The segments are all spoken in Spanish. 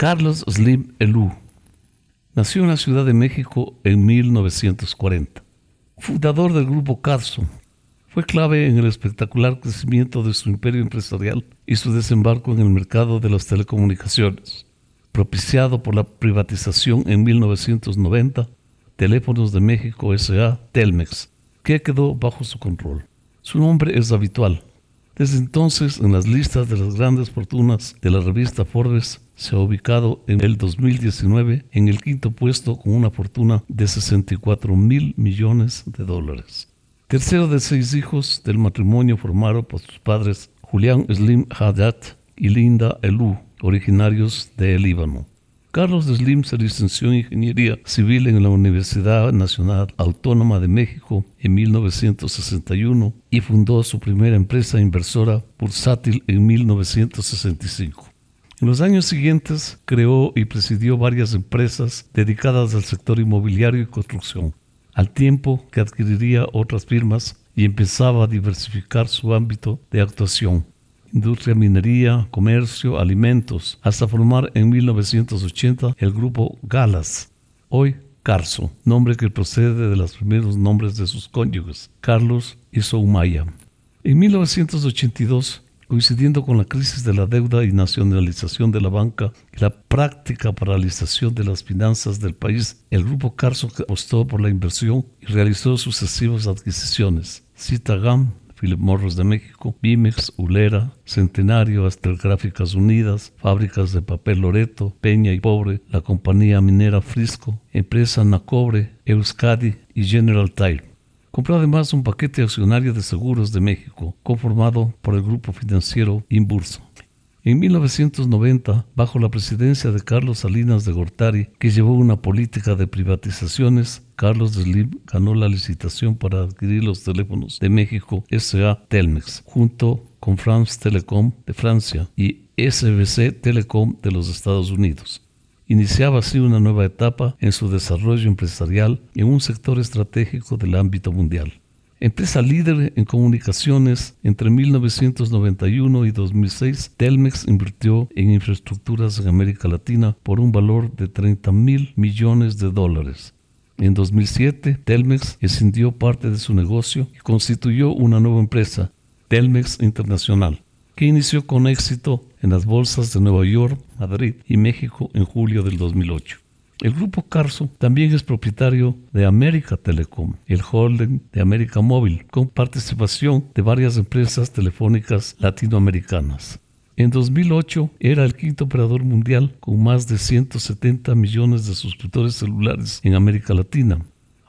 Carlos Slim Elú nació en la Ciudad de México en 1940. Fundador del grupo Carso, fue clave en el espectacular crecimiento de su imperio empresarial y su desembarco en el mercado de las telecomunicaciones. Propiciado por la privatización en 1990, Teléfonos de México S.A. Telmex, que quedó bajo su control. Su nombre es habitual, desde entonces, en las listas de las grandes fortunas de la revista Forbes, se ha ubicado en el 2019 en el quinto puesto con una fortuna de 64 mil millones de dólares. Tercero de seis hijos del matrimonio formado por sus padres Julián Slim Haddad y Linda Elú, originarios de Líbano. Carlos Slim se licenció en Ingeniería Civil en la Universidad Nacional Autónoma de México en 1961 y fundó su primera empresa inversora bursátil en 1965. En los años siguientes creó y presidió varias empresas dedicadas al sector inmobiliario y construcción, al tiempo que adquiriría otras firmas y empezaba a diversificar su ámbito de actuación industria, minería, comercio, alimentos, hasta formar en 1980 el grupo Galas, hoy Carso, nombre que procede de los primeros nombres de sus cónyuges, Carlos y Soumaya. En 1982, coincidiendo con la crisis de la deuda y nacionalización de la banca y la práctica paralización de las finanzas del país, el grupo Carso apostó por la inversión y realizó sucesivas adquisiciones. Citagam, Philip Morris de México, Bimex, Ulera, Centenario, Gráficas Unidas, Fábricas de Papel Loreto, Peña y Pobre, la compañía minera Frisco, Empresa Nacobre, Euskadi y General Tire. Compró además un paquete accionario de seguros de México, conformado por el grupo financiero Inburso. En 1990, bajo la presidencia de Carlos Salinas de Gortari, que llevó una política de privatizaciones, Carlos Slim ganó la licitación para adquirir los teléfonos de México SA Telmex, junto con France Telecom de Francia y SBC Telecom de los Estados Unidos. Iniciaba así una nueva etapa en su desarrollo empresarial en un sector estratégico del ámbito mundial. Empresa líder en comunicaciones, entre 1991 y 2006, Telmex invirtió en infraestructuras en América Latina por un valor de 30 mil millones de dólares. En 2007, Telmex escindió parte de su negocio y constituyó una nueva empresa, Telmex Internacional, que inició con éxito en las bolsas de Nueva York, Madrid y México en julio del 2008. El grupo Carso también es propietario de América Telecom, el holding de América Móvil, con participación de varias empresas telefónicas latinoamericanas. En 2008 era el quinto operador mundial con más de 170 millones de suscriptores celulares en América Latina.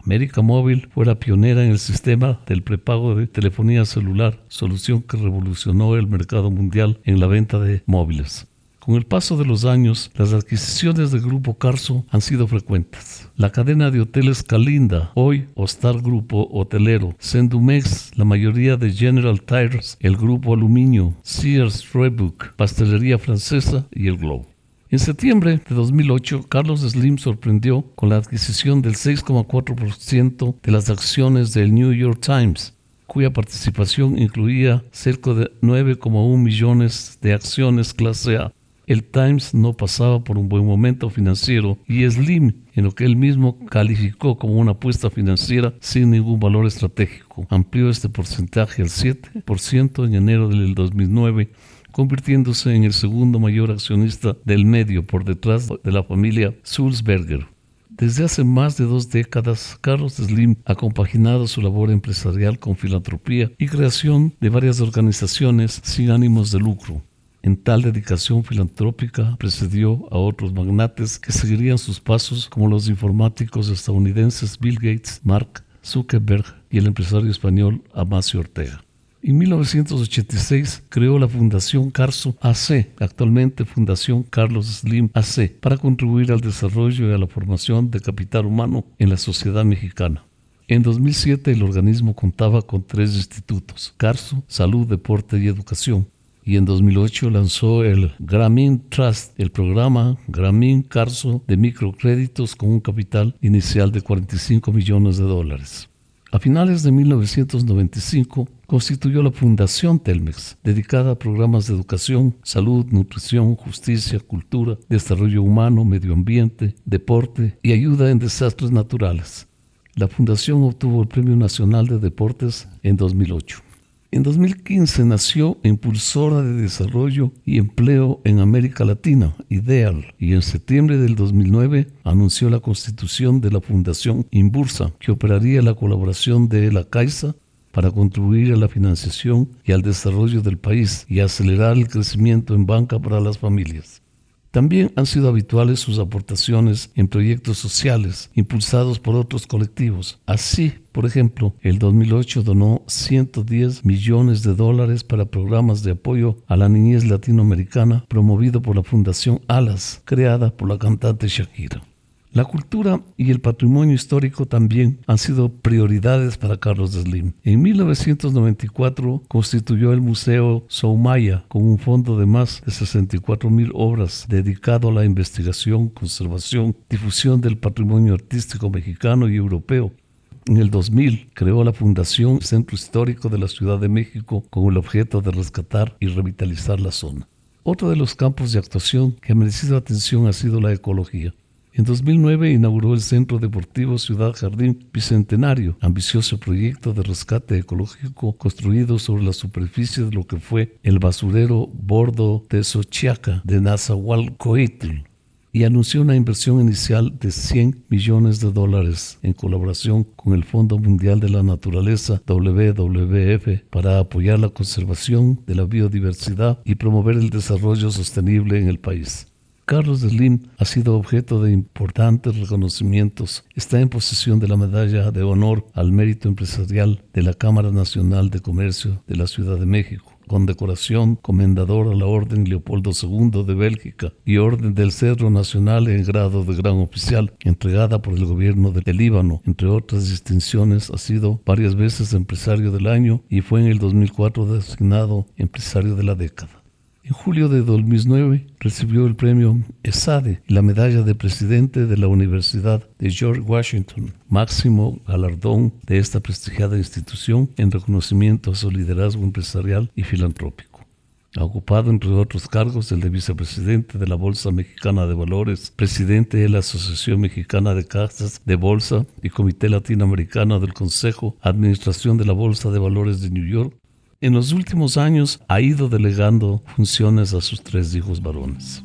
América Móvil fue la pionera en el sistema del prepago de telefonía celular, solución que revolucionó el mercado mundial en la venta de móviles. Con el paso de los años, las adquisiciones del Grupo Carso han sido frecuentes. La cadena de hoteles Calinda, hoy Ostar Grupo Hotelero, Sendumex, la mayoría de General Tires, el Grupo Aluminio, Sears Roebuck, Pastelería Francesa y el Globo. En septiembre de 2008, Carlos Slim sorprendió con la adquisición del 6,4% de las acciones del New York Times, cuya participación incluía cerca de 9,1 millones de acciones clase A. El Times no pasaba por un buen momento financiero y Slim, en lo que él mismo calificó como una apuesta financiera sin ningún valor estratégico, amplió este porcentaje al 7% en enero del 2009 convirtiéndose en el segundo mayor accionista del medio por detrás de la familia Sulzberger. Desde hace más de dos décadas, Carlos Slim ha compaginado su labor empresarial con filantropía y creación de varias organizaciones sin ánimos de lucro. En tal dedicación filantrópica precedió a otros magnates que seguirían sus pasos como los informáticos estadounidenses Bill Gates, Mark Zuckerberg y el empresario español Amancio Ortega. En 1986 creó la Fundación Carso AC, actualmente Fundación Carlos Slim AC, para contribuir al desarrollo y a la formación de capital humano en la sociedad mexicana. En 2007 el organismo contaba con tres institutos, Carso, Salud, Deporte y Educación, y en 2008 lanzó el Grameen Trust, el programa Grameen Carso de microcréditos con un capital inicial de 45 millones de dólares. A finales de 1995 constituyó la Fundación Telmex, dedicada a programas de educación, salud, nutrición, justicia, cultura, desarrollo humano, medio ambiente, deporte y ayuda en desastres naturales. La fundación obtuvo el Premio Nacional de Deportes en 2008. En 2015 nació Impulsora de Desarrollo y Empleo en América Latina, IDEAL, y en septiembre del 2009 anunció la constitución de la Fundación Imbursa, que operaría la colaboración de la Caixa para contribuir a la financiación y al desarrollo del país y acelerar el crecimiento en banca para las familias. También han sido habituales sus aportaciones en proyectos sociales impulsados por otros colectivos. Así, por ejemplo, el 2008 donó 110 millones de dólares para programas de apoyo a la niñez latinoamericana promovido por la Fundación Alas, creada por la cantante Shakira. La cultura y el patrimonio histórico también han sido prioridades para Carlos Slim. En 1994 constituyó el Museo Soumaya con un fondo de más de 64 mil obras dedicado a la investigación, conservación, difusión del patrimonio artístico mexicano y europeo en el 2000 creó la Fundación Centro Histórico de la Ciudad de México con el objeto de rescatar y revitalizar la zona. Otro de los campos de actuación que ha merecido atención ha sido la ecología. En 2009 inauguró el Centro Deportivo Ciudad Jardín Bicentenario, ambicioso proyecto de rescate ecológico construido sobre la superficie de lo que fue el basurero Bordo de Xochiaca de Nazahualcoitl y anunció una inversión inicial de 100 millones de dólares en colaboración con el Fondo Mundial de la Naturaleza WWF para apoyar la conservación de la biodiversidad y promover el desarrollo sostenible en el país. Carlos Slim ha sido objeto de importantes reconocimientos. Está en posesión de la Medalla de Honor al Mérito Empresarial de la Cámara Nacional de Comercio de la Ciudad de México condecoración comendador a la Orden Leopoldo II de Bélgica y Orden del Cerro Nacional en grado de gran oficial, entregada por el gobierno del Líbano. Entre otras distinciones, ha sido varias veces empresario del año y fue en el 2004 designado empresario de la década. En julio de 2009 recibió el premio ESADE y la medalla de presidente de la Universidad de George Washington, máximo galardón de esta prestigiada institución en reconocimiento a su liderazgo empresarial y filantrópico. Ha ocupado, entre otros cargos, el de vicepresidente de la Bolsa Mexicana de Valores, presidente de la Asociación Mexicana de Casas de Bolsa y Comité Latinoamericano del Consejo Administración de la Bolsa de Valores de New York en los últimos años ha ido delegando funciones a sus tres hijos varones.